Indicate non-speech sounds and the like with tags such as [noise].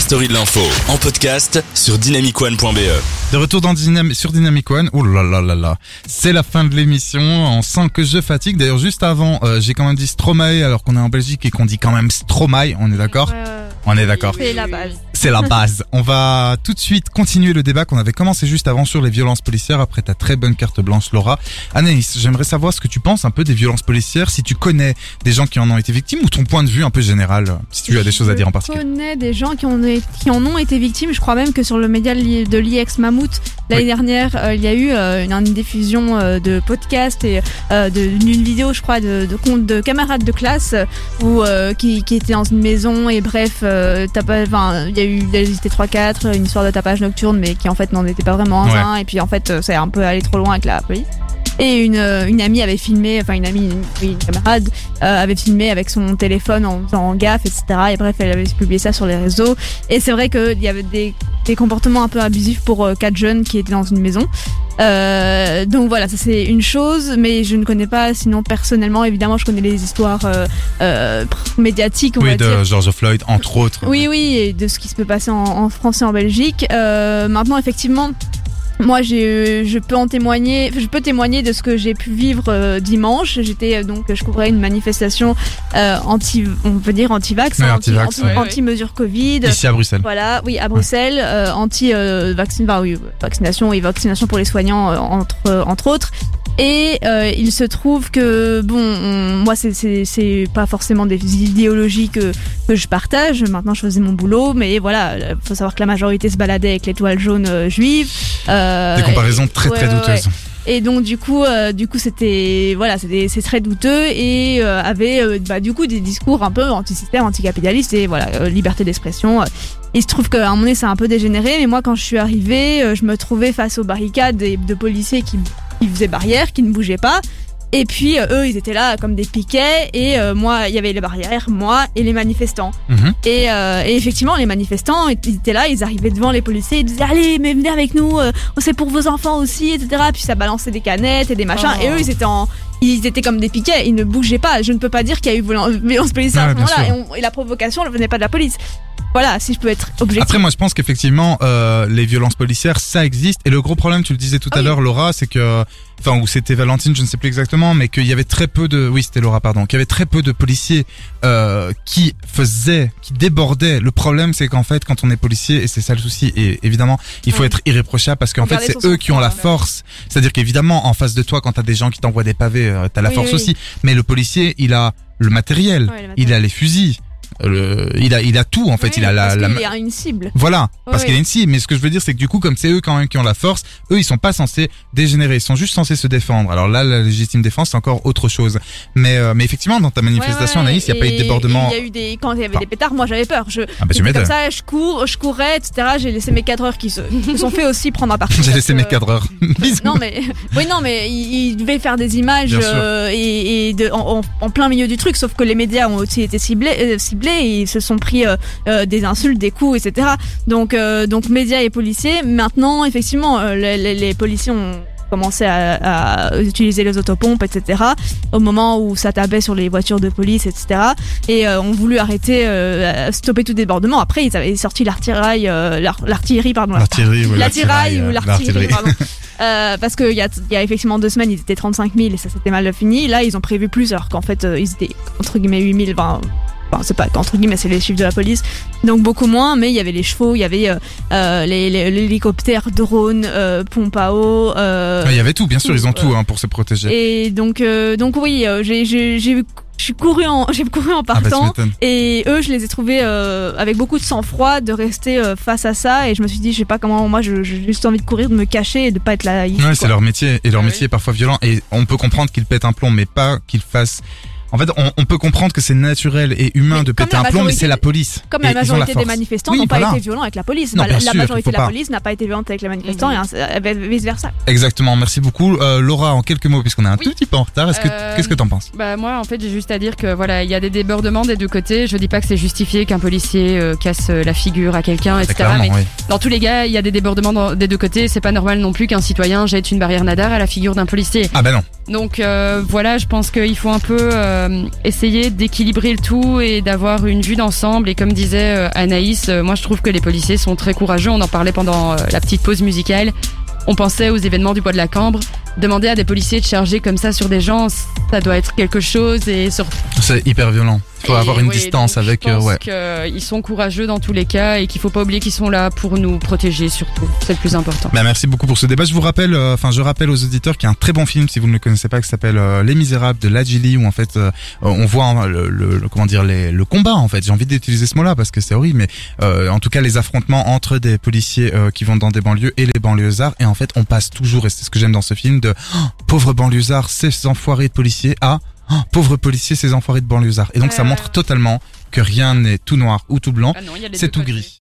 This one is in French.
la story de l'info en podcast sur dynamicone.be. De retour dans Dynam- sur Dynamic One. Oh là là là là. C'est la fin de l'émission. On sent que je fatigue. D'ailleurs, juste avant, euh, j'ai quand même dit Stromae alors qu'on est en Belgique et qu'on dit quand même Stromae. On est d'accord? On est d'accord. C'est la base. C'est la base. On va tout de suite continuer le débat qu'on avait commencé juste avant sur les violences policières après ta très bonne carte blanche, Laura. Anaïs, j'aimerais savoir ce que tu penses un peu des violences policières, si tu connais des gens qui en ont été victimes ou ton point de vue un peu général, si tu as des choses à dire en Je particulier. connais des gens qui, ont, qui en ont été victimes. Je crois même que sur le média de l'IEX Mammouth, l'année Oui. dernière, euh, il y a eu euh, une, une diffusion euh, de podcast et d'une vidéo, je crois, de, de, compte de camarades de classe où, qui, qui étaient dans une maison et bref, il y a eu, ils étaient 3-4, une histoire de tapage nocturne, mais qui en fait n'en était pas vraiment Ouais. un. Et puis en fait, euh, ça a un peu allé trop loin avec la police. Et une, euh, une amie avait filmé, enfin une amie, une, oui, une camarade, euh, avait filmé avec son téléphone en faisant gaffe, etc. Et bref, elle avait publié ça sur les réseaux. Et c'est vrai qu'il y avait des, des comportements un peu abusifs pour euh, quatre jeunes qui étaient dans une maison. Euh, donc voilà, ça c'est une chose, mais je ne connais pas, sinon personnellement, évidemment, je connais les histoires euh, euh, médiatiques, on Oui, va dire. de George Floyd, entre autres. Oui, oui, et de ce qui se peut passer en, en France et en Belgique. Maintenant, effectivement, moi, j'ai, je peux en témoigner. Je peux témoigner de ce que j'ai pu vivre euh, dimanche. J'étais euh, donc, je couvrais une manifestation euh, anti, on peut dire anti-vax, Ouais, hein, anti-vax, anti, ouais. anti-mesure Covid. Ici à Bruxelles. Voilà, oui, à Bruxelles, euh, anti euh, vaccin, enfin, oui, vaccination et vaccination pour les soignants euh, entre euh, entre autres. Et euh, il se trouve que bon, on- moi c'est pas forcément des idéologies que que je partage. Maintenant, je faisais mon boulot, mais voilà, euh, faut savoir que la majorité se baladait avec l'étoile jaune euh, juive. Euh, Des comparaisons très ouais, très ouais, douteuses. et donc du coup, euh, du coup c'était voilà, c'est très douteux et euh, avait euh, bah, du coup des discours un peu anti-système, anticapitaliste et voilà liberté d'expression. Il se trouve qu'à un moment donné c'est un peu dégénéré, mais moi quand je suis arrivée, je me trouvais face aux barricades de policiers qui, qui faisaient barrière, qui ne bougeaient pas. Et puis euh, eux ils étaient là comme des piquets et euh, moi il y avait les barrières, moi et les manifestants. Mhm. Et, euh, et effectivement, les manifestants ils étaient là, ils arrivaient devant les policiers, ils disaient allez, mais venez avec nous, euh, c'est pour vos enfants aussi, etc. Puis ça balançait des canettes et des machins. Oh. Et eux, ils étaient en, ils étaient comme des piquets, ils ne bougeaient pas. Je ne peux pas dire qu'il y a eu violence policière à ce moment-là. Et, et la provocation ne venait pas de la police. Voilà, si je peux être objectif. Après, moi, je pense qu'effectivement, euh, les violences policières, ça existe. Et le gros problème, tu le disais tout Ah à oui. l'heure, Laura, c'est que, enfin, ou c'était Valentine, je ne sais plus exactement, mais qu'il y avait très peu de, oui, c'était Laura, pardon, qu'il y avait très peu de policiers euh, qui faisaient, qui débordaient. Le problème, c'est qu'en fait, quand on est policier, et c'est ça le souci, et évidemment, il faut Ouais. être irréprochable parce qu'en fait, c'est eux qui ont la force. C'est-à-dire qu'évidemment, en face de toi, quand t'as des gens qui t'envoient des pavés, euh, t'as la Oui, force oui. aussi. Mais le policier, il a le matériel, Ouais, le matériel. il a les fusils. Le- il a, il a tout en fait. Oui, il a la, parce la, y a une cible. voilà, parce qu'il a une cible. Mais ce que je veux dire, c'est que du coup, comme c'est eux quand même qui ont la force, eux, ils sont pas censés dégénérer. Ils sont juste censés se défendre. Alors là, la légitime défense, c'est encore autre chose. Mais, euh, mais effectivement, dans ta manifestation, Ouais, ouais, Anaïs, il n'y a pas eu de débordement. Il y a eu des quand il y avait Enfin. des pétards, moi j'avais peur. Je Ah bah tu comme ça, je cours, je courais, etc. J'ai laissé mes cadreurs qui se, sont fait aussi prendre à partie. [laughs] J'ai laissé que- mes cadreurs. [laughs] Non mais oui non mais ils, devaient faire des images euh, et, et de, en, en- en plein milieu du truc sauf que les médias ont aussi été ciblés euh, ciblés ils se sont pris euh, euh, des insultes des coups etc donc euh, donc médias et policiers maintenant effectivement les, les- les policiers ont commencé à, à utiliser les autopompes etc au moment où ça tapait sur les voitures de police etc et euh, ont voulu arrêter euh, stopper tout débordement après ils avaient sorti l'artillerie euh, l'ar- l'artillerie pardon L'artillerie, oui, ou l'artillerie, pardon. Parce qu'il y a, y a effectivement deux semaines, ils étaient 35 000 et ça s'était mal fini. Là, ils ont prévu plus, alors qu'en fait, ils étaient entre guillemets 8 000. Enfin, enfin, c'est pas entre guillemets, c'est les chiffres de la police. Donc beaucoup moins, mais il y avait les chevaux, il y avait euh, euh, les, les- l'hélicoptère, drone, euh, pompe à eau. euh, Ouais, Il y avait tout, bien sûr, ils ont tout, hein, pour se protéger. et donc, euh, donc oui, j'ai, j'ai, j'ai, je suis couru en, [laughs] j'ai couru en Ah bah partant. Et eux, je les ai trouvés euh, avec beaucoup de sang-froid de rester euh, face à ça. Et je me suis dit, je sais pas comment, moi, j'ai juste envie de courir, de me cacher et de pas être là. Ouais, c'est leur métier et leur Ah oui. métier est parfois violent et on peut comprendre qu'ils pètent un plomb, mais pas qu'ils fassent. En fait, on, on peut comprendre que c'est naturel et humain Mais de péter un plomb, mais c'est la police. Comme Et la majorité des manifestants Oui, n'ont pas été violents avec la police. Non, Bah, la sûr, majorité de la pas. police n'a pas été violente avec les manifestants et vice versa. Exactement, merci beaucoup. Euh, Laura, en quelques mots, puisqu'on est un Oui. tout petit peu en retard, Euh, qu'est-ce que t'en penses? Bah moi en fait j'ai juste à dire que voilà il y a des débordements des deux côtés. Je dis pas que c'est justifié qu'un policier euh, casse euh, la figure à quelqu'un etc. Mais oui. dans tous les cas il y a des débordements dans- des deux côtés. C'est pas normal non plus qu'un citoyen jette une barrière nadar à la figure d'un policier. Ah ben non. Donc euh, voilà je pense qu'il faut un peu euh, euh, essayer d'équilibrer le tout et d'avoir une vue d'ensemble. Et comme disait euh, Anaïs, euh, moi je trouve que les policiers sont très courageux. On en parlait pendant euh, la petite pause musicale. On pensait aux événements du bois de la Cambre. Demander à des policiers de charger comme ça sur des gens, ça doit être quelque chose. Et sur C'est hyper violent. Faut et avoir une distance avec. Je euh, pense ouais. qu'ils sont courageux dans tous les cas et qu'il faut pas oublier qu'ils sont là pour nous protéger surtout. C'est le plus important. Bah, merci beaucoup pour ce débat. Je vous rappelle, euh, enfin je rappelle aux auditeurs qu'il y a un très bon film si vous ne le connaissez pas qui s'appelle euh, Les Misérables de Lajili où en fait euh, on voit hein, le, le- comment dire les, le combat en fait. J'ai envie d'utiliser ce mot-là parce que c'est horrible, mais euh, en tout cas les affrontements entre des policiers euh, qui vont dans des banlieues et les banlieusards et en fait on passe toujours et c'est ce que j'aime dans ce film de oh, pauvres banlieusards, ces enfoirés de policiers à oh, pauvres policiers, ces enfoirés de banlieusards. Et donc Ouais, ça ouais, montre totalement que rien n'est tout noir ou tout blanc, Ah c'est tout gris.